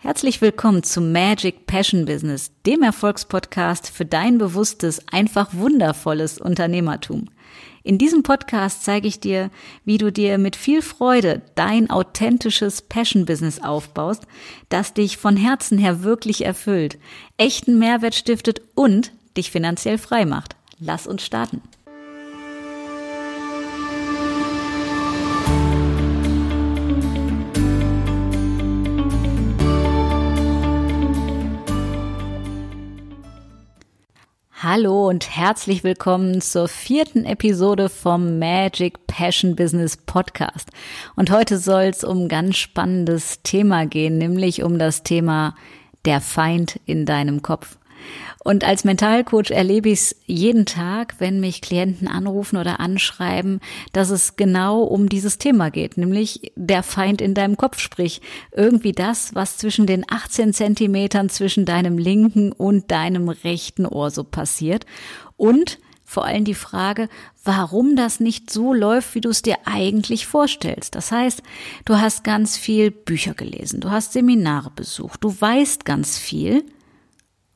Herzlich willkommen zum Magic Passion Business, dem Erfolgspodcast für dein bewusstes, einfach wundervolles Unternehmertum. In diesem Podcast zeige ich dir, wie du dir mit viel Freude dein authentisches Passion Business aufbaust, das dich von Herzen her wirklich erfüllt, echten Mehrwert stiftet und dich finanziell frei macht. Lass uns starten. Hallo und herzlich willkommen zur vierten Episode vom Magic Passion Business Podcast. Und heute soll es um ein ganz spannendes Thema gehen, nämlich um das Thema der Feind in deinem Kopf. Und als Mentalcoach erlebe ich es jeden Tag, wenn mich Klienten anrufen oder anschreiben, dass es genau um dieses Thema geht, nämlich der Feind in deinem Kopf, sprich irgendwie das, was zwischen den 18 Zentimetern zwischen deinem linken und deinem rechten Ohr so passiert. Und vor allem die Frage, warum das nicht so läuft, wie du es dir eigentlich vorstellst. Das heißt, du hast ganz viel Bücher gelesen, du hast Seminare besucht, du weißt ganz viel,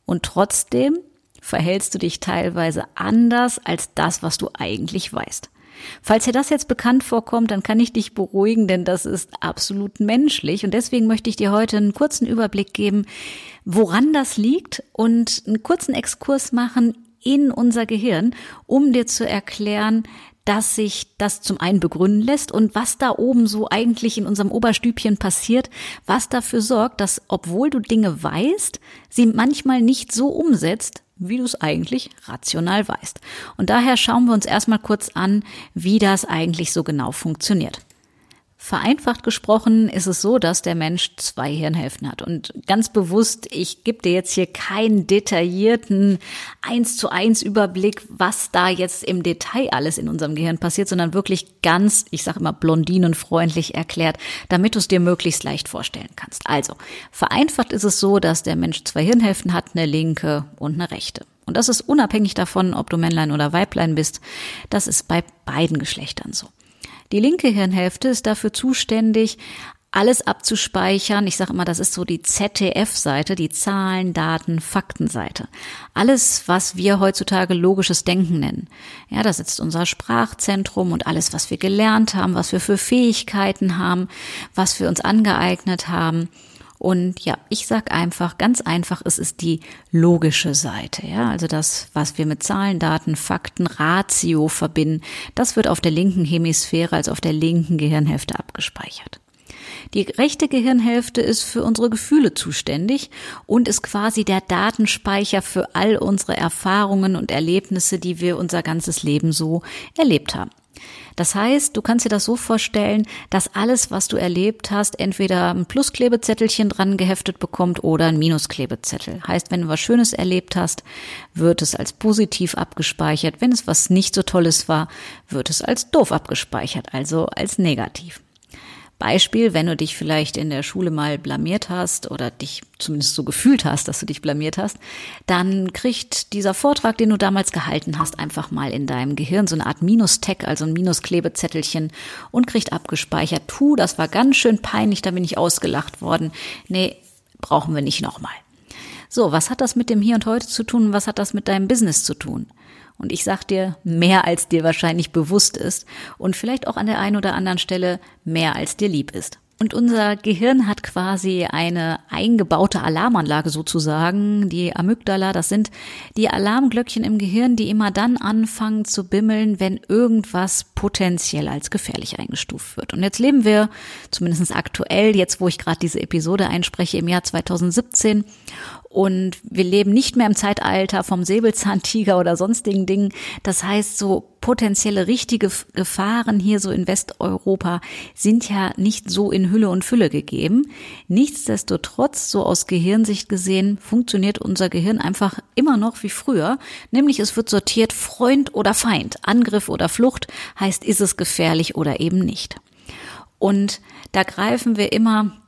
und trotzdem verhältst du dich teilweise anders als das, was du eigentlich weißt. Falls dir das jetzt bekannt vorkommt, dann kann ich dich beruhigen, denn das ist absolut menschlich. Und deswegen möchte ich dir heute einen kurzen Überblick geben, woran das liegt und einen kurzen Exkurs machen in unser Gehirn, um dir zu erklären, dass sich das zum einen begründen lässt und was da oben so eigentlich in unserem Oberstübchen passiert, was dafür sorgt, dass obwohl du Dinge weißt, sie manchmal nicht so umsetzt, wie du es eigentlich rational weißt. Und daher schauen wir uns erstmal kurz an, wie das eigentlich so genau funktioniert. Vereinfacht gesprochen ist es so, dass der Mensch zwei Hirnhälften hat. Und ganz bewusst, ich gebe dir jetzt hier keinen detaillierten eins zu eins Überblick, was da jetzt im Detail alles in unserem Gehirn passiert, sondern wirklich ganz, ich sage immer blondinenfreundlich erklärt, damit du es dir möglichst leicht vorstellen kannst. Also, vereinfacht ist es so, dass der Mensch zwei Hirnhälften hat, eine linke und eine rechte. Und das ist unabhängig davon, ob du Männlein oder Weiblein bist. Das ist bei beiden Geschlechtern so. Die linke Hirnhälfte ist dafür zuständig, alles abzuspeichern. Ich sage immer, das ist so die ZDF-Seite, die Zahlen, Daten, Faktenseite. Alles, was wir heutzutage logisches Denken nennen. Ja, da sitzt unser Sprachzentrum und alles, was wir gelernt haben, was wir für Fähigkeiten haben, was wir uns angeeignet haben. Und ja, ich sag einfach, ganz einfach, es ist die logische Seite. Ja, also das, was wir mit Zahlen, Daten, Fakten, Ratio verbinden, das wird auf der linken Hemisphäre, also auf der linken Gehirnhälfte abgespeichert. Die rechte Gehirnhälfte ist für unsere Gefühle zuständig und ist quasi der Datenspeicher für all unsere Erfahrungen und Erlebnisse, die wir unser ganzes Leben so erlebt haben. Das heißt, du kannst dir das so vorstellen, dass alles, was du erlebt hast, entweder ein Plusklebezettelchen dran geheftet bekommt oder ein Minusklebezettel. Heißt, wenn du was Schönes erlebt hast, wird es als positiv abgespeichert. Wenn es was nicht so Tolles war, wird es als doof abgespeichert, also als negativ. Beispiel, wenn du dich vielleicht in der Schule mal blamiert hast oder dich zumindest so gefühlt hast, dass du dich blamiert hast, dann kriegt dieser Vortrag, den du damals gehalten hast, einfach mal in deinem Gehirn so eine Art Minus-Tag, also ein Minusklebezettelchen und kriegt abgespeichert, tu, das war ganz schön peinlich, da bin ich ausgelacht worden. Nee, brauchen wir nicht nochmal. So, was hat das mit dem Hier und Heute zu tun? Was hat das mit deinem Business zu tun? Und ich sag dir, mehr als dir wahrscheinlich bewusst ist und vielleicht auch an der einen oder anderen Stelle mehr als dir lieb ist. Und unser Gehirn hat quasi eine eingebaute Alarmanlage sozusagen. Die Amygdala, das sind die Alarmglöckchen im Gehirn, die immer dann anfangen zu bimmeln, wenn irgendwas potenziell als gefährlich eingestuft wird. Und jetzt leben wir, zumindest aktuell, jetzt wo ich gerade diese Episode einspreche, im Jahr 2017 und wir leben nicht mehr im Zeitalter vom Säbelzahntiger oder sonstigen Dingen. Das heißt, so potenzielle richtige Gefahren hier so in Westeuropa sind ja nicht so in Hülle und Fülle gegeben. Nichtsdestotrotz, so aus Gehirnsicht gesehen, funktioniert unser Gehirn einfach immer noch wie früher. Nämlich es wird sortiert Freund oder Feind, Angriff oder Flucht, heißt ist es gefährlich oder eben nicht. Und da greifen wir immer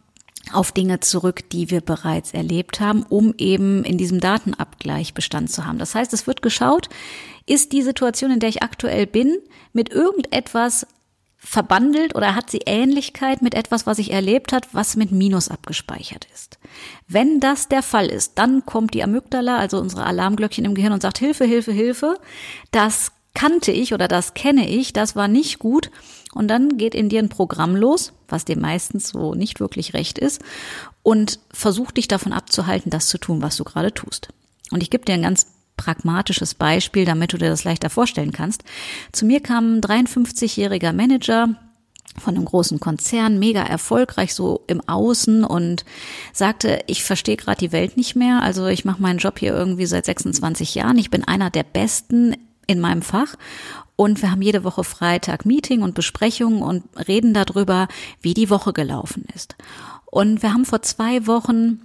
auf Dinge zurück, die wir bereits erlebt haben, um eben in diesem Datenabgleich Bestand zu haben. Das heißt, es wird geschaut, ist die Situation, in der ich aktuell bin, mit irgendetwas verbandelt oder hat sie Ähnlichkeit mit etwas, was ich erlebt hat, was mit Minus abgespeichert ist. Wenn das der Fall ist, dann kommt die Amygdala, also unsere Alarmglöckchen im Gehirn und sagt Hilfe, Hilfe, Hilfe. Das kannte ich oder das kenne ich, das war nicht gut. Und dann geht in dir ein Programm los, was dir meistens so nicht wirklich recht ist, und versucht dich davon abzuhalten, das zu tun, was du gerade tust. Und ich gebe dir ein ganz pragmatisches Beispiel, damit du dir das leichter vorstellen kannst. Zu mir kam ein 53-jähriger Manager, von einem großen Konzern, mega erfolgreich so im Außen und sagte, ich verstehe gerade die Welt nicht mehr. Also ich mache meinen Job hier irgendwie seit 26 Jahren. Ich bin einer der Besten in meinem Fach und wir haben jede Woche Freitag Meeting und Besprechungen und reden darüber, wie die Woche gelaufen ist. Und wir haben vor zwei Wochen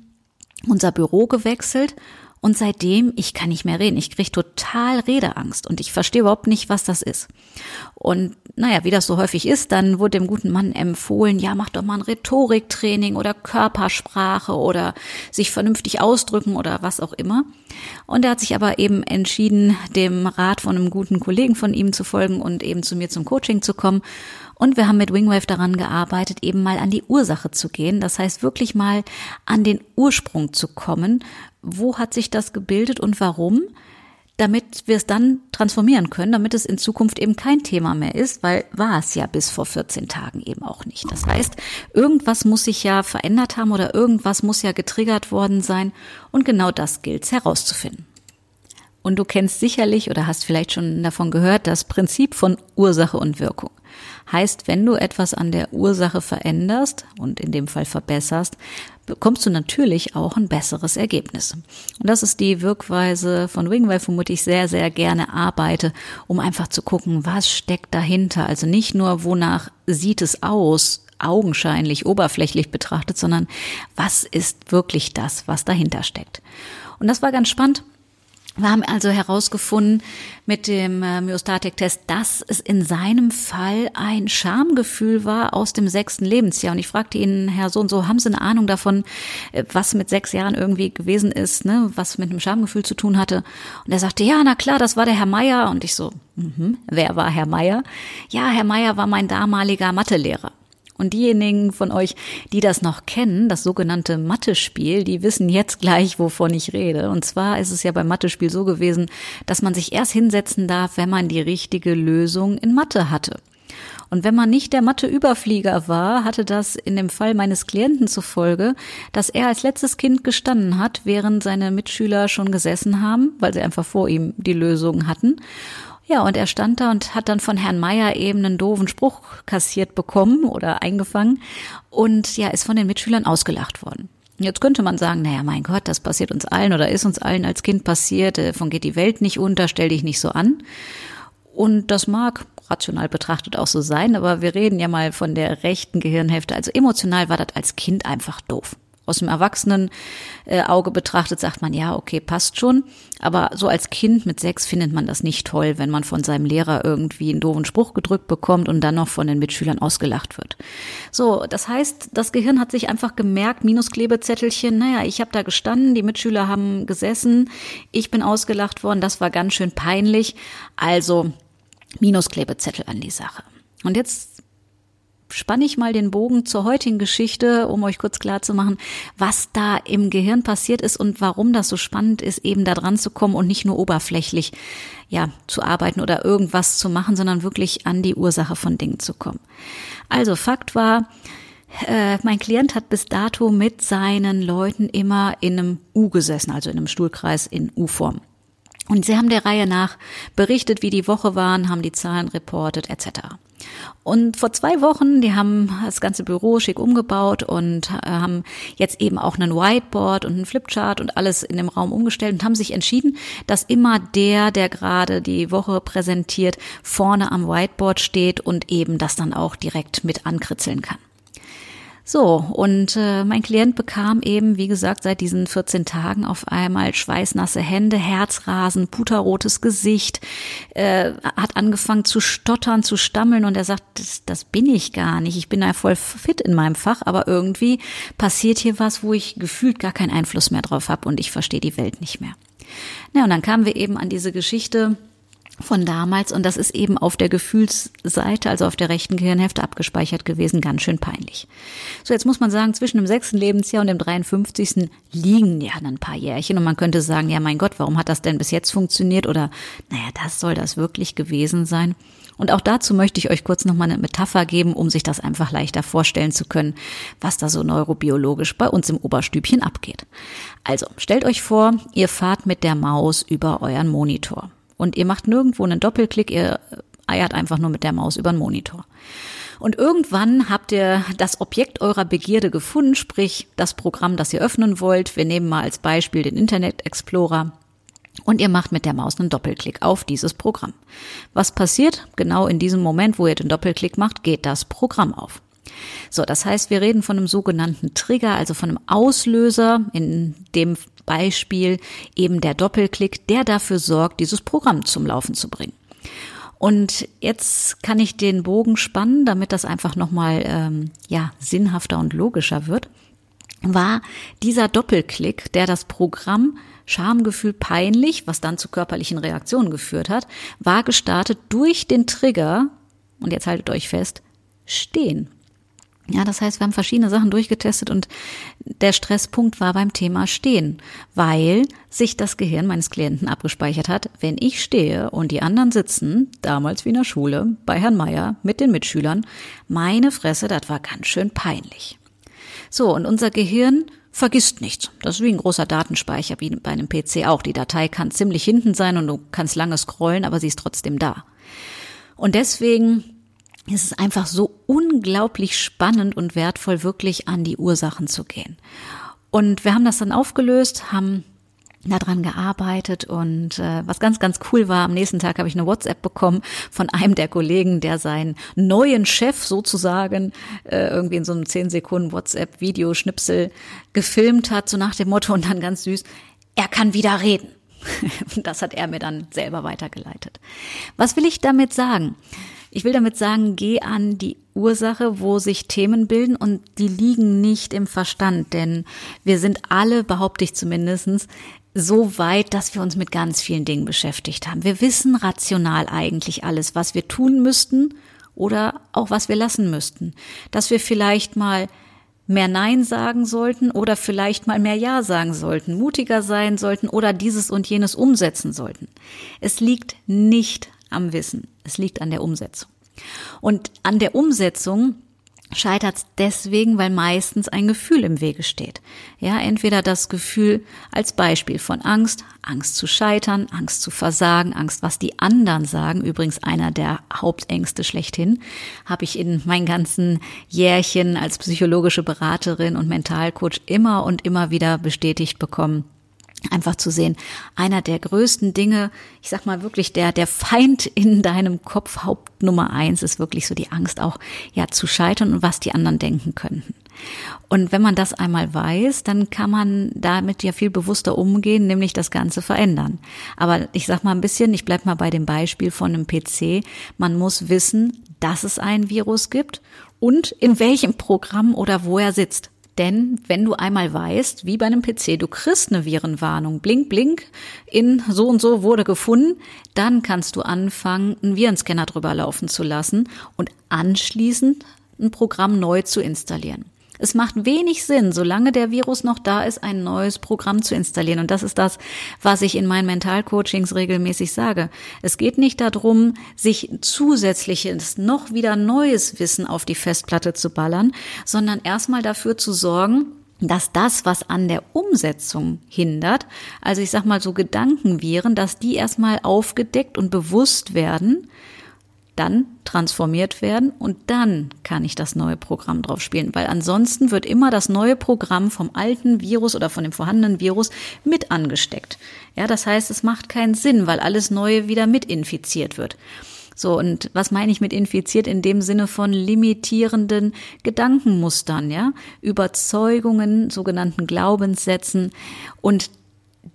unser Büro gewechselt und seitdem, ich kann nicht mehr reden. Ich kriege total Redeangst und ich verstehe überhaupt nicht, was das ist. Und naja, wie das so häufig ist, dann wurde dem guten Mann empfohlen, ja, mach doch mal ein Rhetoriktraining oder Körpersprache oder sich vernünftig ausdrücken oder was auch immer. Und er hat sich aber eben entschieden, dem Rat von einem guten Kollegen von ihm zu folgen und eben zu mir zum Coaching zu kommen. Und wir haben mit Wingwave daran gearbeitet, eben mal an die Ursache zu gehen. Das heißt, wirklich mal an den Ursprung zu kommen. Wo hat sich das gebildet und warum? damit wir es dann transformieren können, damit es in Zukunft eben kein Thema mehr ist, weil war es ja bis vor 14 Tagen eben auch nicht. Das heißt, irgendwas muss sich ja verändert haben oder irgendwas muss ja getriggert worden sein und genau das gilt es herauszufinden. Und du kennst sicherlich oder hast vielleicht schon davon gehört, das Prinzip von Ursache und Wirkung. Heißt, wenn du etwas an der Ursache veränderst und in dem Fall verbesserst, bekommst du natürlich auch ein besseres Ergebnis. Und das ist die Wirkweise von Wingwave, womit ich sehr, sehr gerne arbeite, um einfach zu gucken, was steckt dahinter. Also nicht nur, wonach sieht es aus, augenscheinlich, oberflächlich betrachtet, sondern was ist wirklich das, was dahinter steckt. Und das war ganz spannend. Wir haben also herausgefunden mit dem äh, Myostatik-Test, dass es in seinem Fall ein Schamgefühl war aus dem sechsten Lebensjahr. Und ich fragte ihn, Herr so und so, haben Sie eine Ahnung davon, äh, was mit sechs Jahren irgendwie gewesen ist, ne, was mit einem Schamgefühl zu tun hatte? Und er sagte, ja, na klar, das war der Herr Meier. Und ich so, mh, wer war Herr Meier? Ja, Herr Meier war mein damaliger Mathelehrer. Und diejenigen von euch, die das noch kennen, das sogenannte Mathe-Spiel, die wissen jetzt gleich, wovon ich rede. Und zwar ist es ja beim Mathe-Spiel so gewesen, dass man sich erst hinsetzen darf, wenn man die richtige Lösung in Mathe hatte. Und wenn man nicht der Mathe-Überflieger war, hatte das in dem Fall meines Klienten zufolge, dass er als letztes Kind gestanden hat, während seine Mitschüler schon gesessen haben, weil sie einfach vor ihm die Lösung hatten. Ja, und er stand da und hat dann von Herrn Meier eben einen doofen Spruch kassiert bekommen oder eingefangen und ja, ist von den Mitschülern ausgelacht worden. Jetzt könnte man sagen, naja, mein Gott, das passiert uns allen oder ist uns allen als Kind passiert, davon geht die Welt nicht unter, stell dich nicht so an. Und das mag rational betrachtet auch so sein, aber wir reden ja mal von der rechten Gehirnhälfte. Also emotional war das als Kind einfach doof. Aus dem Erwachsenenauge äh, betrachtet sagt man, ja, okay, passt schon. Aber so als Kind mit sechs findet man das nicht toll, wenn man von seinem Lehrer irgendwie einen doofen Spruch gedrückt bekommt und dann noch von den Mitschülern ausgelacht wird. So, das heißt, das Gehirn hat sich einfach gemerkt, Minusklebezettelchen, naja, ich habe da gestanden, die Mitschüler haben gesessen, ich bin ausgelacht worden, das war ganz schön peinlich. Also Minusklebezettel an die Sache. Und jetzt spanne ich mal den Bogen zur heutigen Geschichte, um euch kurz klar zu machen, was da im Gehirn passiert ist und warum das so spannend ist, eben da dran zu kommen und nicht nur oberflächlich, ja, zu arbeiten oder irgendwas zu machen, sondern wirklich an die Ursache von Dingen zu kommen. Also Fakt war, äh, mein Klient hat bis dato mit seinen Leuten immer in einem U gesessen, also in einem Stuhlkreis in U-Form. Und sie haben der Reihe nach berichtet, wie die Woche waren, haben die Zahlen reportet etc. Und vor zwei Wochen, die haben das ganze Büro schick umgebaut und äh, haben jetzt eben auch einen Whiteboard und einen Flipchart und alles in dem Raum umgestellt und haben sich entschieden, dass immer der, der gerade die Woche präsentiert, vorne am Whiteboard steht und eben das dann auch direkt mit ankritzeln kann. So, und äh, mein Klient bekam eben, wie gesagt, seit diesen 14 Tagen auf einmal schweißnasse Hände, Herzrasen, puterrotes Gesicht, äh, hat angefangen zu stottern, zu stammeln und er sagt, das, das bin ich gar nicht. Ich bin ja voll fit in meinem Fach, aber irgendwie passiert hier was, wo ich gefühlt gar keinen Einfluss mehr drauf habe und ich verstehe die Welt nicht mehr. Na, und dann kamen wir eben an diese Geschichte, von damals und das ist eben auf der Gefühlsseite, also auf der rechten Gehirnhälfte abgespeichert gewesen, ganz schön peinlich. So, jetzt muss man sagen, zwischen dem sechsten Lebensjahr und dem 53. liegen ja ein paar Jährchen und man könnte sagen, ja mein Gott, warum hat das denn bis jetzt funktioniert oder naja, das soll das wirklich gewesen sein. Und auch dazu möchte ich euch kurz nochmal eine Metapher geben, um sich das einfach leichter vorstellen zu können, was da so neurobiologisch bei uns im Oberstübchen abgeht. Also, stellt euch vor, ihr fahrt mit der Maus über euren Monitor und ihr macht nirgendwo einen Doppelklick, ihr eiert einfach nur mit der Maus über den Monitor. Und irgendwann habt ihr das Objekt eurer Begierde gefunden, sprich das Programm, das ihr öffnen wollt. Wir nehmen mal als Beispiel den Internet Explorer. Und ihr macht mit der Maus einen Doppelklick auf dieses Programm. Was passiert? Genau in diesem Moment, wo ihr den Doppelklick macht, geht das Programm auf. So, das heißt, wir reden von einem sogenannten Trigger, also von einem Auslöser, in dem Beispiel eben der Doppelklick, der dafür sorgt, dieses Programm zum Laufen zu bringen. Und jetzt kann ich den Bogen spannen, damit das einfach nochmal ähm, ja, sinnhafter und logischer wird. War dieser Doppelklick, der das Programm Schamgefühl peinlich, was dann zu körperlichen Reaktionen geführt hat, war gestartet durch den Trigger, und jetzt haltet euch fest, stehen. Ja, das heißt, wir haben verschiedene Sachen durchgetestet und der Stresspunkt war beim Thema Stehen, weil sich das Gehirn meines Klienten abgespeichert hat, wenn ich stehe und die anderen sitzen, damals wie in der Schule, bei Herrn Meier mit den Mitschülern, meine Fresse, das war ganz schön peinlich. So, und unser Gehirn vergisst nichts. Das ist wie ein großer Datenspeicher, wie bei einem PC auch. Die Datei kann ziemlich hinten sein und du kannst lange scrollen, aber sie ist trotzdem da. Und deswegen es ist einfach so unglaublich spannend und wertvoll, wirklich an die Ursachen zu gehen. Und wir haben das dann aufgelöst, haben daran gearbeitet und äh, was ganz, ganz cool war, am nächsten Tag habe ich eine WhatsApp bekommen von einem der Kollegen, der seinen neuen Chef sozusagen äh, irgendwie in so einem 10 Sekunden WhatsApp-Videoschnipsel gefilmt hat, so nach dem Motto und dann ganz süß, er kann wieder reden. Das hat er mir dann selber weitergeleitet. Was will ich damit sagen? Ich will damit sagen, geh an die Ursache, wo sich Themen bilden und die liegen nicht im Verstand, denn wir sind alle, behaupte ich zumindestens, so weit, dass wir uns mit ganz vielen Dingen beschäftigt haben. Wir wissen rational eigentlich alles, was wir tun müssten oder auch was wir lassen müssten. Dass wir vielleicht mal mehr Nein sagen sollten oder vielleicht mal mehr Ja sagen sollten, mutiger sein sollten oder dieses und jenes umsetzen sollten. Es liegt nicht am Wissen. Es liegt an der Umsetzung. Und an der Umsetzung scheitert es deswegen, weil meistens ein Gefühl im Wege steht. Ja, entweder das Gefühl als Beispiel von Angst, Angst zu scheitern, Angst zu versagen, Angst, was die anderen sagen. Übrigens einer der Hauptängste schlechthin, habe ich in meinen ganzen Jährchen als psychologische Beraterin und Mentalcoach immer und immer wieder bestätigt bekommen einfach zu sehen, einer der größten Dinge, ich sag mal wirklich der, der Feind in deinem Kopf, Haupt Nummer eins, ist wirklich so die Angst auch, ja, zu scheitern und was die anderen denken könnten. Und wenn man das einmal weiß, dann kann man damit ja viel bewusster umgehen, nämlich das Ganze verändern. Aber ich sag mal ein bisschen, ich bleib mal bei dem Beispiel von einem PC. Man muss wissen, dass es ein Virus gibt und in welchem Programm oder wo er sitzt. Denn wenn du einmal weißt, wie bei einem PC, du kriegst eine Virenwarnung, blink, blink, in so und so wurde gefunden, dann kannst du anfangen, einen Virenscanner drüber laufen zu lassen und anschließend ein Programm neu zu installieren. Es macht wenig Sinn, solange der Virus noch da ist, ein neues Programm zu installieren. Und das ist das, was ich in meinen Mentalcoachings regelmäßig sage. Es geht nicht darum, sich zusätzliches, noch wieder neues Wissen auf die Festplatte zu ballern, sondern erstmal dafür zu sorgen, dass das, was an der Umsetzung hindert, also ich sag mal so Gedankenviren, dass die erstmal aufgedeckt und bewusst werden, dann transformiert werden und dann kann ich das neue Programm drauf spielen, weil ansonsten wird immer das neue Programm vom alten Virus oder von dem vorhandenen Virus mit angesteckt. Ja, das heißt, es macht keinen Sinn, weil alles Neue wieder mit infiziert wird. So, und was meine ich mit infiziert? In dem Sinne von limitierenden Gedankenmustern, ja, Überzeugungen, sogenannten Glaubenssätzen und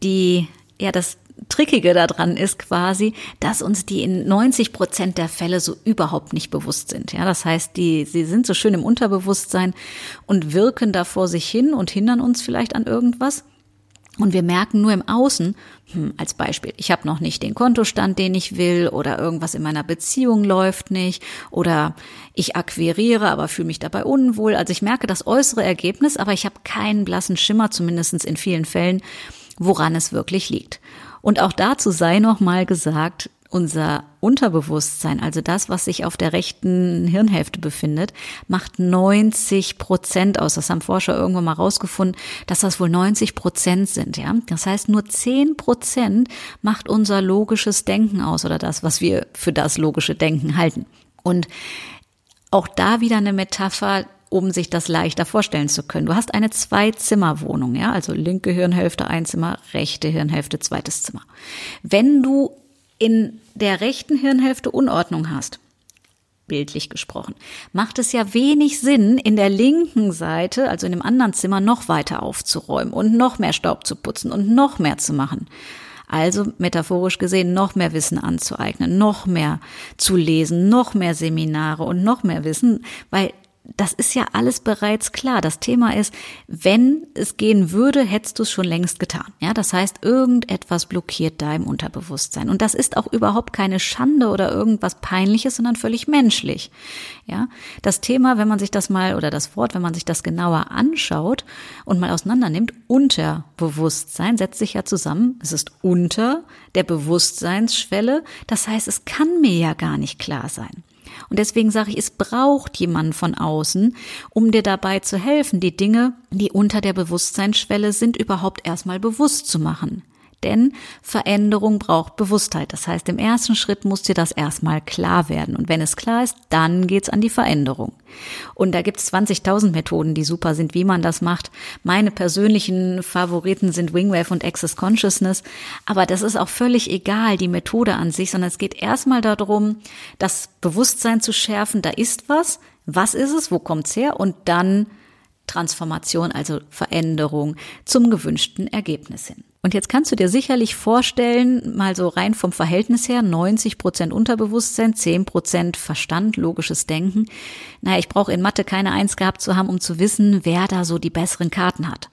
die, ja, das Trickige daran ist quasi, dass uns die in 90 Prozent der Fälle so überhaupt nicht bewusst sind. Ja, das heißt, die, sie sind so schön im Unterbewusstsein und wirken da vor sich hin und hindern uns vielleicht an irgendwas. Und wir merken nur im Außen, hm, als Beispiel, ich habe noch nicht den Kontostand, den ich will, oder irgendwas in meiner Beziehung läuft nicht, oder ich akquiriere, aber fühle mich dabei unwohl. Also ich merke das äußere Ergebnis, aber ich habe keinen blassen Schimmer, zumindest in vielen Fällen, woran es wirklich liegt. Und auch dazu sei noch mal gesagt, unser Unterbewusstsein, also das, was sich auf der rechten Hirnhälfte befindet, macht 90 Prozent aus. Das haben Forscher irgendwann mal rausgefunden, dass das wohl 90 Prozent sind, ja. Das heißt, nur 10 Prozent macht unser logisches Denken aus oder das, was wir für das logische Denken halten. Und auch da wieder eine Metapher, um sich das leichter vorstellen zu können. Du hast eine Zwei-Zimmer-Wohnung, ja, also linke Hirnhälfte ein Zimmer, rechte Hirnhälfte zweites Zimmer. Wenn du in der rechten Hirnhälfte Unordnung hast, bildlich gesprochen, macht es ja wenig Sinn, in der linken Seite, also in dem anderen Zimmer, noch weiter aufzuräumen und noch mehr Staub zu putzen und noch mehr zu machen. Also metaphorisch gesehen noch mehr Wissen anzueignen, noch mehr zu lesen, noch mehr Seminare und noch mehr Wissen, weil das ist ja alles bereits klar. Das Thema ist, wenn es gehen würde, hättest du es schon längst getan. Ja, das heißt, irgendetwas blockiert da im Unterbewusstsein. Und das ist auch überhaupt keine Schande oder irgendwas Peinliches, sondern völlig menschlich. Ja, das Thema, wenn man sich das mal oder das Wort, wenn man sich das genauer anschaut und mal auseinander nimmt, Unterbewusstsein setzt sich ja zusammen. Es ist unter der Bewusstseinsschwelle. Das heißt, es kann mir ja gar nicht klar sein. Und deswegen sage ich, es braucht jemanden von außen, um dir dabei zu helfen, die Dinge, die unter der Bewusstseinsschwelle sind, überhaupt erstmal bewusst zu machen. Denn Veränderung braucht Bewusstheit. Das heißt, im ersten Schritt muss dir das erstmal klar werden. Und wenn es klar ist, dann geht's an die Veränderung. Und da gibt's 20.000 Methoden, die super sind, wie man das macht. Meine persönlichen Favoriten sind Wingwave und Access Consciousness. Aber das ist auch völlig egal, die Methode an sich, sondern es geht erstmal darum, das Bewusstsein zu schärfen. Da ist was. Was ist es? Wo kommt's her? Und dann Transformation, also Veränderung zum gewünschten Ergebnis hin. Und jetzt kannst du dir sicherlich vorstellen, mal so rein vom Verhältnis her, 90 Prozent Unterbewusstsein, 10 Prozent Verstand, logisches Denken. Naja, ich brauche in Mathe keine Eins gehabt zu haben, um zu wissen, wer da so die besseren Karten hat.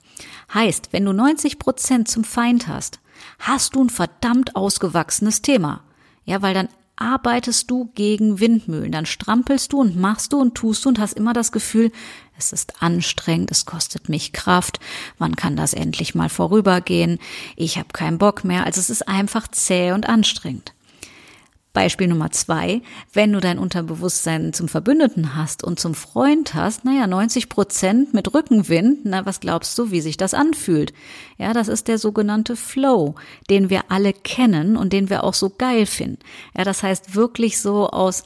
Heißt, wenn du 90 Prozent zum Feind hast, hast du ein verdammt ausgewachsenes Thema. Ja, weil dann arbeitest du gegen Windmühlen. Dann strampelst du und machst du und tust du und hast immer das Gefühl, es ist anstrengend, es kostet mich Kraft, wann kann das endlich mal vorübergehen, ich habe keinen Bock mehr. Also es ist einfach zäh und anstrengend. Beispiel Nummer zwei, wenn du dein Unterbewusstsein zum Verbündeten hast und zum Freund hast, naja, 90 Prozent mit Rückenwind, na, was glaubst du, wie sich das anfühlt? Ja, das ist der sogenannte Flow, den wir alle kennen und den wir auch so geil finden. Ja, das heißt wirklich so aus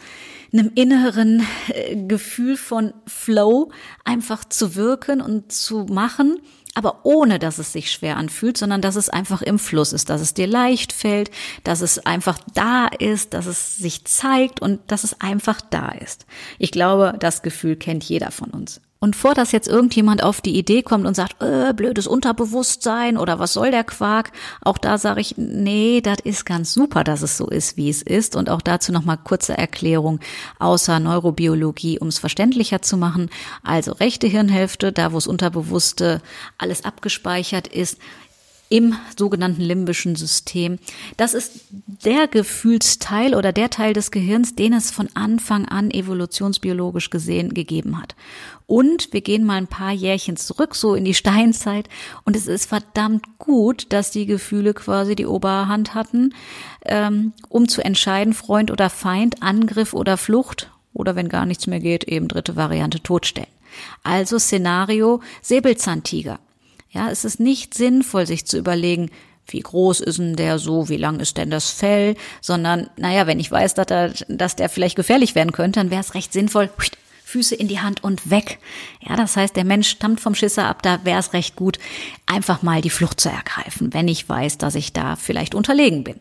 einem inneren äh, Gefühl von Flow einfach zu wirken und zu machen aber ohne dass es sich schwer anfühlt, sondern dass es einfach im Fluss ist, dass es dir leicht fällt, dass es einfach da ist, dass es sich zeigt und dass es einfach da ist. Ich glaube, das Gefühl kennt jeder von uns. Und vor dass jetzt irgendjemand auf die Idee kommt und sagt, äh, blödes Unterbewusstsein oder was soll der Quark, auch da sage ich, nee, das ist ganz super, dass es so ist, wie es ist. Und auch dazu nochmal kurze Erklärung außer Neurobiologie, um es verständlicher zu machen. Also rechte Hirnhälfte, da wo es Unterbewusste alles abgespeichert ist, im sogenannten limbischen System. Das ist der Gefühlsteil oder der Teil des Gehirns, den es von Anfang an evolutionsbiologisch gesehen gegeben hat. Und wir gehen mal ein paar Jährchen zurück, so in die Steinzeit, und es ist verdammt gut, dass die Gefühle quasi die Oberhand hatten, ähm, um zu entscheiden, Freund oder Feind, Angriff oder Flucht oder wenn gar nichts mehr geht, eben dritte Variante totstellen. Also Szenario Säbelzahntiger. Ja, es ist nicht sinnvoll, sich zu überlegen, wie groß ist denn der so, wie lang ist denn das Fell, sondern, naja, wenn ich weiß, dass, er, dass der vielleicht gefährlich werden könnte, dann wäre es recht sinnvoll, Füße in die Hand und weg. Ja, das heißt, der Mensch stammt vom Schisser ab, da wäre es recht gut, einfach mal die Flucht zu ergreifen, wenn ich weiß, dass ich da vielleicht unterlegen bin.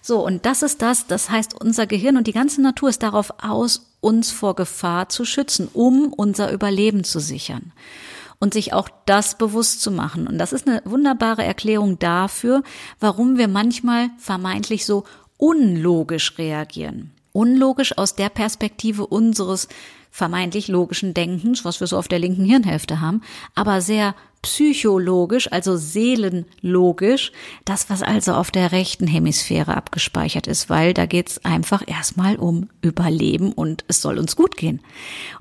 So, und das ist das, das heißt, unser Gehirn und die ganze Natur ist darauf aus, uns vor Gefahr zu schützen, um unser Überleben zu sichern und sich auch das bewusst zu machen. Und das ist eine wunderbare Erklärung dafür, warum wir manchmal vermeintlich so unlogisch reagieren. Unlogisch aus der Perspektive unseres vermeintlich logischen Denkens, was wir so auf der linken Hirnhälfte haben, aber sehr psychologisch, also seelenlogisch, das, was also auf der rechten Hemisphäre abgespeichert ist, weil da geht's einfach erstmal um Überleben und es soll uns gut gehen.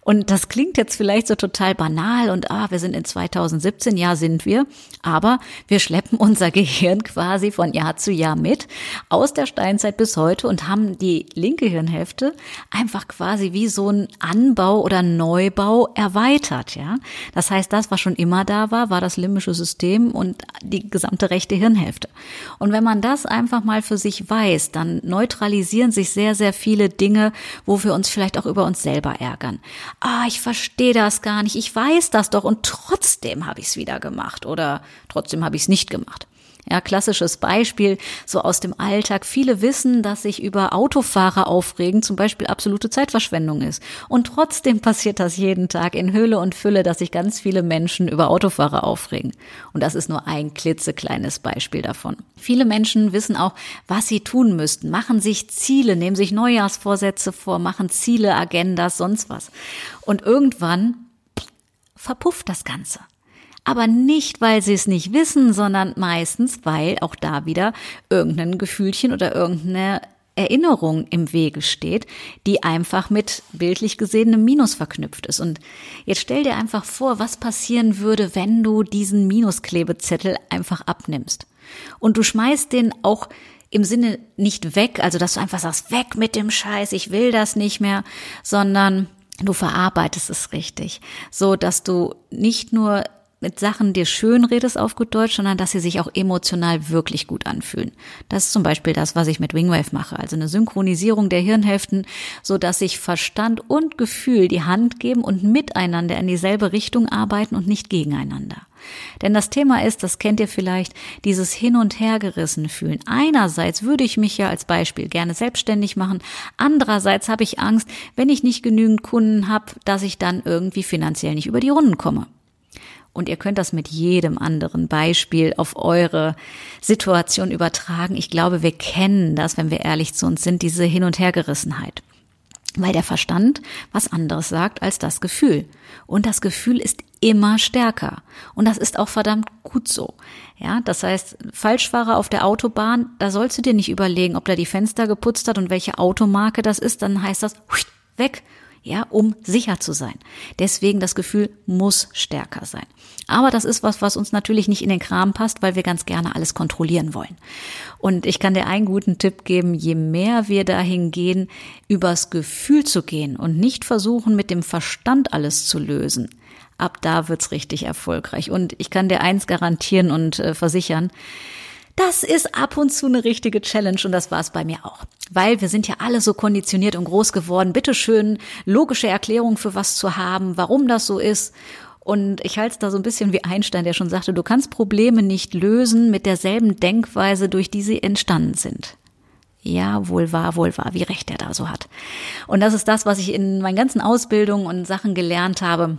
Und das klingt jetzt vielleicht so total banal und ah, wir sind in 2017, ja sind wir, aber wir schleppen unser Gehirn quasi von Jahr zu Jahr mit, aus der Steinzeit bis heute und haben die linke Hirnhälfte einfach quasi wie so ein Anbau oder Neubau erweitert, ja. Das heißt, das, was schon immer da war, war das limbische System und die gesamte rechte Hirnhälfte. Und wenn man das einfach mal für sich weiß, dann neutralisieren sich sehr, sehr viele Dinge, wo wir uns vielleicht auch über uns selber ärgern. Ah, ich verstehe das gar nicht, ich weiß das doch. Und trotzdem habe ich es wieder gemacht oder? Trotzdem habe ich es nicht gemacht. Ja, klassisches Beispiel so aus dem Alltag. Viele wissen, dass sich über Autofahrer aufregen zum Beispiel absolute Zeitverschwendung ist. Und trotzdem passiert das jeden Tag in Höhle und Fülle, dass sich ganz viele Menschen über Autofahrer aufregen. Und das ist nur ein klitzekleines Beispiel davon. Viele Menschen wissen auch, was sie tun müssten, machen sich Ziele, nehmen sich Neujahrsvorsätze vor, machen Ziele, Agendas, sonst was. Und irgendwann verpufft das Ganze aber nicht, weil sie es nicht wissen, sondern meistens, weil auch da wieder irgendein Gefühlchen oder irgendeine Erinnerung im Wege steht, die einfach mit bildlich gesehen einem Minus verknüpft ist. Und jetzt stell dir einfach vor, was passieren würde, wenn du diesen Minusklebezettel einfach abnimmst. Und du schmeißt den auch im Sinne nicht weg, also dass du einfach sagst, weg mit dem Scheiß, ich will das nicht mehr, sondern du verarbeitest es richtig, so dass du nicht nur mit Sachen dir schön redest auf gut Deutsch, sondern dass sie sich auch emotional wirklich gut anfühlen. Das ist zum Beispiel das, was ich mit Wingwave mache. Also eine Synchronisierung der Hirnhälften, so dass sich Verstand und Gefühl die Hand geben und miteinander in dieselbe Richtung arbeiten und nicht gegeneinander. Denn das Thema ist, das kennt ihr vielleicht, dieses Hin und Hergerissen fühlen. Einerseits würde ich mich ja als Beispiel gerne selbstständig machen. Andererseits habe ich Angst, wenn ich nicht genügend Kunden habe, dass ich dann irgendwie finanziell nicht über die Runden komme. Und ihr könnt das mit jedem anderen Beispiel auf eure Situation übertragen. Ich glaube, wir kennen das, wenn wir ehrlich zu uns sind, diese Hin- und Hergerissenheit. Weil der Verstand was anderes sagt als das Gefühl. Und das Gefühl ist immer stärker. Und das ist auch verdammt gut so. Ja, das heißt, Falschfahrer auf der Autobahn, da sollst du dir nicht überlegen, ob da die Fenster geputzt hat und welche Automarke das ist, dann heißt das weg ja, um sicher zu sein. Deswegen das Gefühl muss stärker sein. Aber das ist was, was uns natürlich nicht in den Kram passt, weil wir ganz gerne alles kontrollieren wollen. Und ich kann dir einen guten Tipp geben, je mehr wir dahin gehen, übers Gefühl zu gehen und nicht versuchen, mit dem Verstand alles zu lösen, ab da wird's richtig erfolgreich. Und ich kann dir eins garantieren und äh, versichern, das ist ab und zu eine richtige Challenge und das war es bei mir auch. Weil wir sind ja alle so konditioniert und groß geworden, bitteschön logische Erklärung für was zu haben, warum das so ist. Und ich halte es da so ein bisschen wie Einstein, der schon sagte, du kannst Probleme nicht lösen mit derselben Denkweise, durch die sie entstanden sind. Ja, wohl wahr, wohl wahr, wie recht er da so hat. Und das ist das, was ich in meinen ganzen Ausbildungen und Sachen gelernt habe.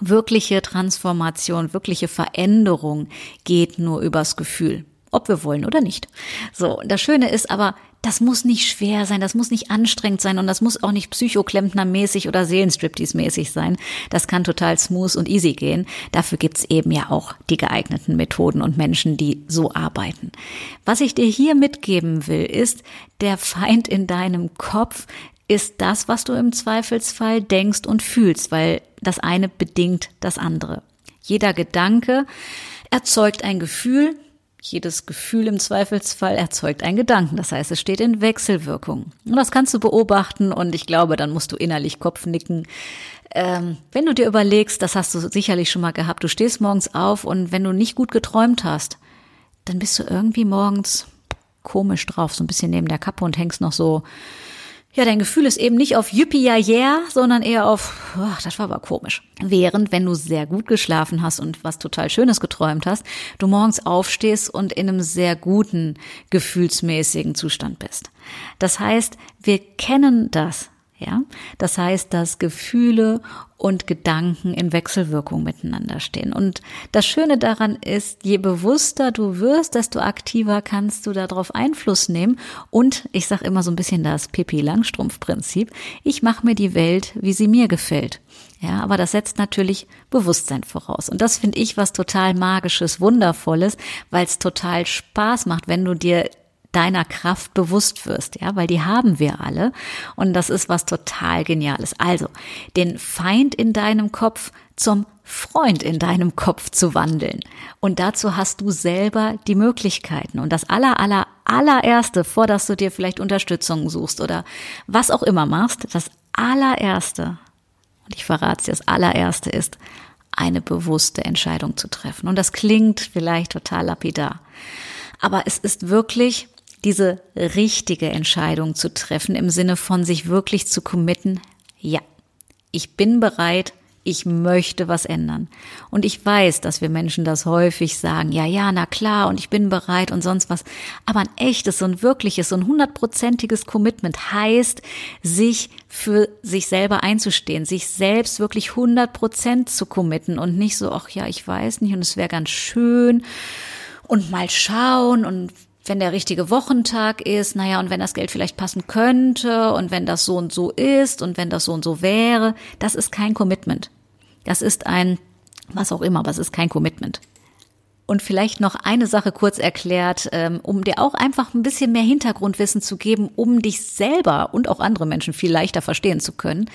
Wirkliche Transformation, wirkliche Veränderung geht nur übers Gefühl ob wir wollen oder nicht. So, das Schöne ist aber, das muss nicht schwer sein, das muss nicht anstrengend sein und das muss auch nicht Psychoklempner-mäßig oder Seelenstriptease-mäßig sein. Das kann total smooth und easy gehen. Dafür gibt's eben ja auch die geeigneten Methoden und Menschen, die so arbeiten. Was ich dir hier mitgeben will, ist, der Feind in deinem Kopf ist das, was du im Zweifelsfall denkst und fühlst, weil das eine bedingt das andere. Jeder Gedanke erzeugt ein Gefühl, jedes Gefühl im Zweifelsfall erzeugt einen Gedanken. Das heißt, es steht in Wechselwirkung. Und das kannst du beobachten und ich glaube, dann musst du innerlich Kopfnicken. Ähm, wenn du dir überlegst, das hast du sicherlich schon mal gehabt, du stehst morgens auf und wenn du nicht gut geträumt hast, dann bist du irgendwie morgens komisch drauf, so ein bisschen neben der Kappe und hängst noch so ja, dein Gefühl ist eben nicht auf Yippie ja yeah, sondern eher auf, oh, das war aber komisch. Während, wenn du sehr gut geschlafen hast und was total Schönes geträumt hast, du morgens aufstehst und in einem sehr guten, gefühlsmäßigen Zustand bist. Das heißt, wir kennen das. Ja, das heißt, dass Gefühle und Gedanken in Wechselwirkung miteinander stehen. Und das Schöne daran ist, je bewusster du wirst, desto aktiver kannst du darauf Einfluss nehmen. Und ich sage immer so ein bisschen das Pippi Langstrumpf-Prinzip. Ich mache mir die Welt, wie sie mir gefällt. Ja, aber das setzt natürlich Bewusstsein voraus. Und das finde ich was total magisches, wundervolles, weil es total Spaß macht, wenn du dir deiner Kraft bewusst wirst, ja, weil die haben wir alle und das ist was total geniales. Also, den Feind in deinem Kopf zum Freund in deinem Kopf zu wandeln. Und dazu hast du selber die Möglichkeiten. Und das aller, aller, allererste, vor dass du dir vielleicht Unterstützung suchst oder was auch immer machst, das allererste, und ich verrate es dir, das allererste ist, eine bewusste Entscheidung zu treffen. Und das klingt vielleicht total lapidar. Aber es ist wirklich diese richtige Entscheidung zu treffen im Sinne von sich wirklich zu committen, ja, ich bin bereit, ich möchte was ändern. Und ich weiß, dass wir Menschen das häufig sagen, ja, ja, na klar, und ich bin bereit und sonst was. Aber ein echtes und wirkliches und hundertprozentiges Commitment heißt, sich für sich selber einzustehen, sich selbst wirklich hundert Prozent zu committen und nicht so, ach ja, ich weiß nicht und es wäre ganz schön und mal schauen und wenn der richtige Wochentag ist, naja, und wenn das Geld vielleicht passen könnte und wenn das so und so ist und wenn das so und so wäre, das ist kein Commitment. Das ist ein, was auch immer, aber es ist kein Commitment. Und vielleicht noch eine Sache kurz erklärt, ähm, um dir auch einfach ein bisschen mehr Hintergrundwissen zu geben, um dich selber und auch andere Menschen viel leichter verstehen zu können.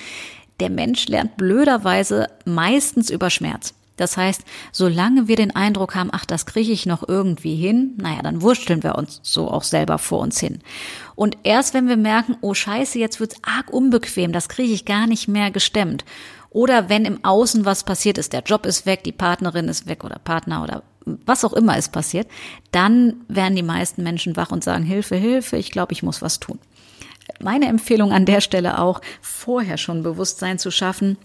Der Mensch lernt blöderweise meistens über Schmerz. Das heißt, solange wir den Eindruck haben, ach, das kriege ich noch irgendwie hin, naja, dann wursteln wir uns so auch selber vor uns hin. Und erst wenn wir merken, oh scheiße, jetzt wird's arg unbequem, das kriege ich gar nicht mehr gestemmt. Oder wenn im Außen was passiert ist, der Job ist weg, die Partnerin ist weg oder Partner oder was auch immer ist passiert, dann werden die meisten Menschen wach und sagen, Hilfe, Hilfe, ich glaube, ich muss was tun. Meine Empfehlung an der Stelle auch, vorher schon Bewusstsein zu schaffen,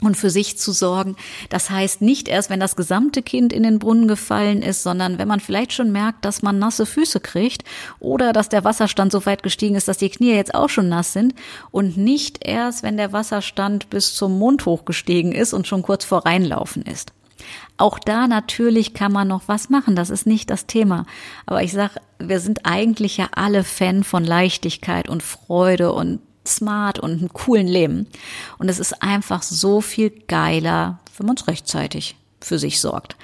und für sich zu sorgen. Das heißt nicht erst, wenn das gesamte Kind in den Brunnen gefallen ist, sondern wenn man vielleicht schon merkt, dass man nasse Füße kriegt oder dass der Wasserstand so weit gestiegen ist, dass die Knie jetzt auch schon nass sind und nicht erst, wenn der Wasserstand bis zum Mund hochgestiegen ist und schon kurz vor reinlaufen ist. Auch da natürlich kann man noch was machen, das ist nicht das Thema. Aber ich sag, wir sind eigentlich ja alle Fan von Leichtigkeit und Freude und smart und einem coolen Leben. Und es ist einfach so viel geiler, wenn man es rechtzeitig für sich sorgt.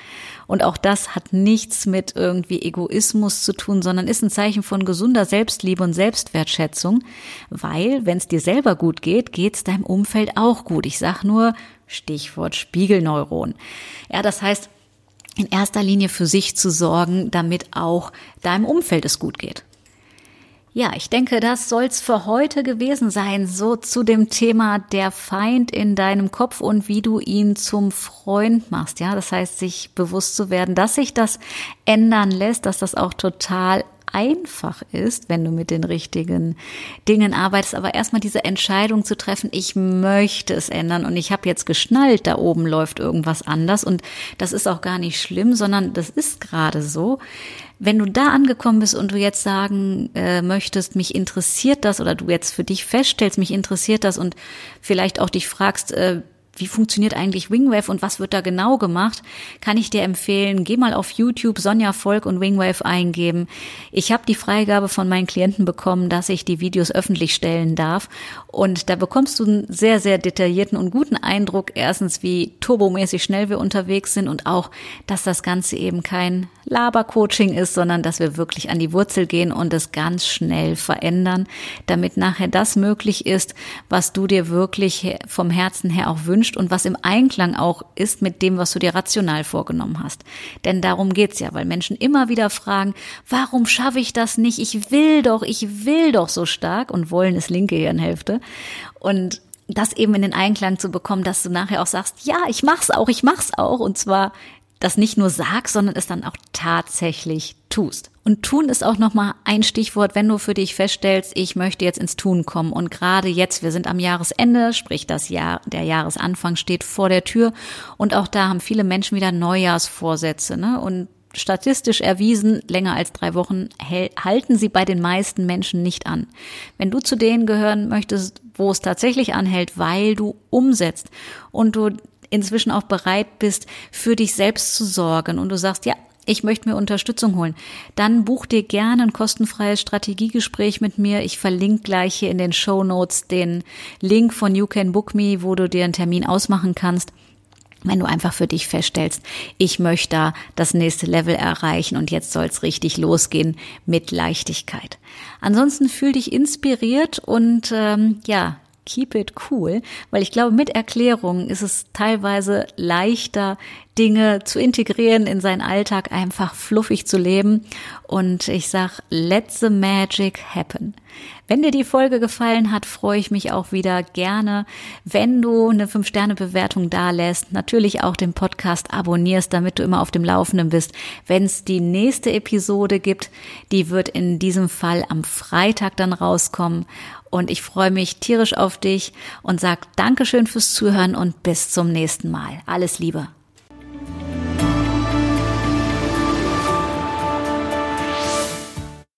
Und auch das hat nichts mit irgendwie Egoismus zu tun, sondern ist ein Zeichen von gesunder Selbstliebe und Selbstwertschätzung, weil wenn es dir selber gut geht, geht es deinem Umfeld auch gut. Ich sag nur Stichwort Spiegelneuron. Ja, das heißt, in erster Linie für sich zu sorgen, damit auch deinem Umfeld es gut geht. Ja, ich denke, das soll's für heute gewesen sein, so zu dem Thema der Feind in deinem Kopf und wie du ihn zum Freund machst. Ja, das heißt, sich bewusst zu werden, dass sich das ändern lässt, dass das auch total einfach ist, wenn du mit den richtigen Dingen arbeitest, aber erstmal diese Entscheidung zu treffen, ich möchte es ändern und ich habe jetzt geschnallt, da oben läuft irgendwas anders und das ist auch gar nicht schlimm, sondern das ist gerade so. Wenn du da angekommen bist und du jetzt sagen äh, möchtest, mich interessiert das oder du jetzt für dich feststellst, mich interessiert das und vielleicht auch dich fragst, äh, wie funktioniert eigentlich Wingwave und was wird da genau gemacht, kann ich dir empfehlen, geh mal auf YouTube Sonja Volk und Wingwave eingeben. Ich habe die Freigabe von meinen Klienten bekommen, dass ich die Videos öffentlich stellen darf. Und da bekommst du einen sehr, sehr detaillierten und guten Eindruck, erstens, wie turbomäßig schnell wir unterwegs sind und auch, dass das Ganze eben kein Labercoaching ist, sondern dass wir wirklich an die Wurzel gehen und es ganz schnell verändern, damit nachher das möglich ist, was du dir wirklich vom Herzen her auch wünschst wünscht und was im Einklang auch ist mit dem, was du dir rational vorgenommen hast. Denn darum geht's ja, weil Menschen immer wieder fragen, warum schaffe ich das nicht? Ich will doch, ich will doch so stark und wollen ist linke Hirnhälfte. Und das eben in den Einklang zu bekommen, dass du nachher auch sagst, ja, ich mach's auch, ich mach's auch. Und zwar das nicht nur sagst, sondern es dann auch tatsächlich tust. Und tun ist auch nochmal ein Stichwort, wenn du für dich feststellst, ich möchte jetzt ins Tun kommen. Und gerade jetzt, wir sind am Jahresende, sprich das Jahr, der Jahresanfang steht vor der Tür. Und auch da haben viele Menschen wieder Neujahrsvorsätze, ne? Und statistisch erwiesen, länger als drei Wochen halten sie bei den meisten Menschen nicht an. Wenn du zu denen gehören möchtest, wo es tatsächlich anhält, weil du umsetzt und du inzwischen auch bereit bist, für dich selbst zu sorgen und du sagst, ja, ich möchte mir Unterstützung holen, dann buch dir gerne ein kostenfreies Strategiegespräch mit mir. Ich verlinke gleich hier in den Show Notes den Link von You Can Book Me, wo du dir einen Termin ausmachen kannst wenn du einfach für dich feststellst, ich möchte da das nächste Level erreichen und jetzt soll's richtig losgehen mit Leichtigkeit. Ansonsten fühl dich inspiriert und ähm, ja, keep it cool, weil ich glaube, mit Erklärungen ist es teilweise leichter, Dinge zu integrieren in seinen Alltag, einfach fluffig zu leben. Und ich sag, let the magic happen. Wenn dir die Folge gefallen hat, freue ich mich auch wieder gerne, wenn du eine 5-Sterne-Bewertung da lässt, natürlich auch den Podcast abonnierst, damit du immer auf dem Laufenden bist. Wenn es die nächste Episode gibt, die wird in diesem Fall am Freitag dann rauskommen und ich freue mich tierisch auf dich und sage Dankeschön fürs Zuhören und bis zum nächsten Mal. Alles Liebe.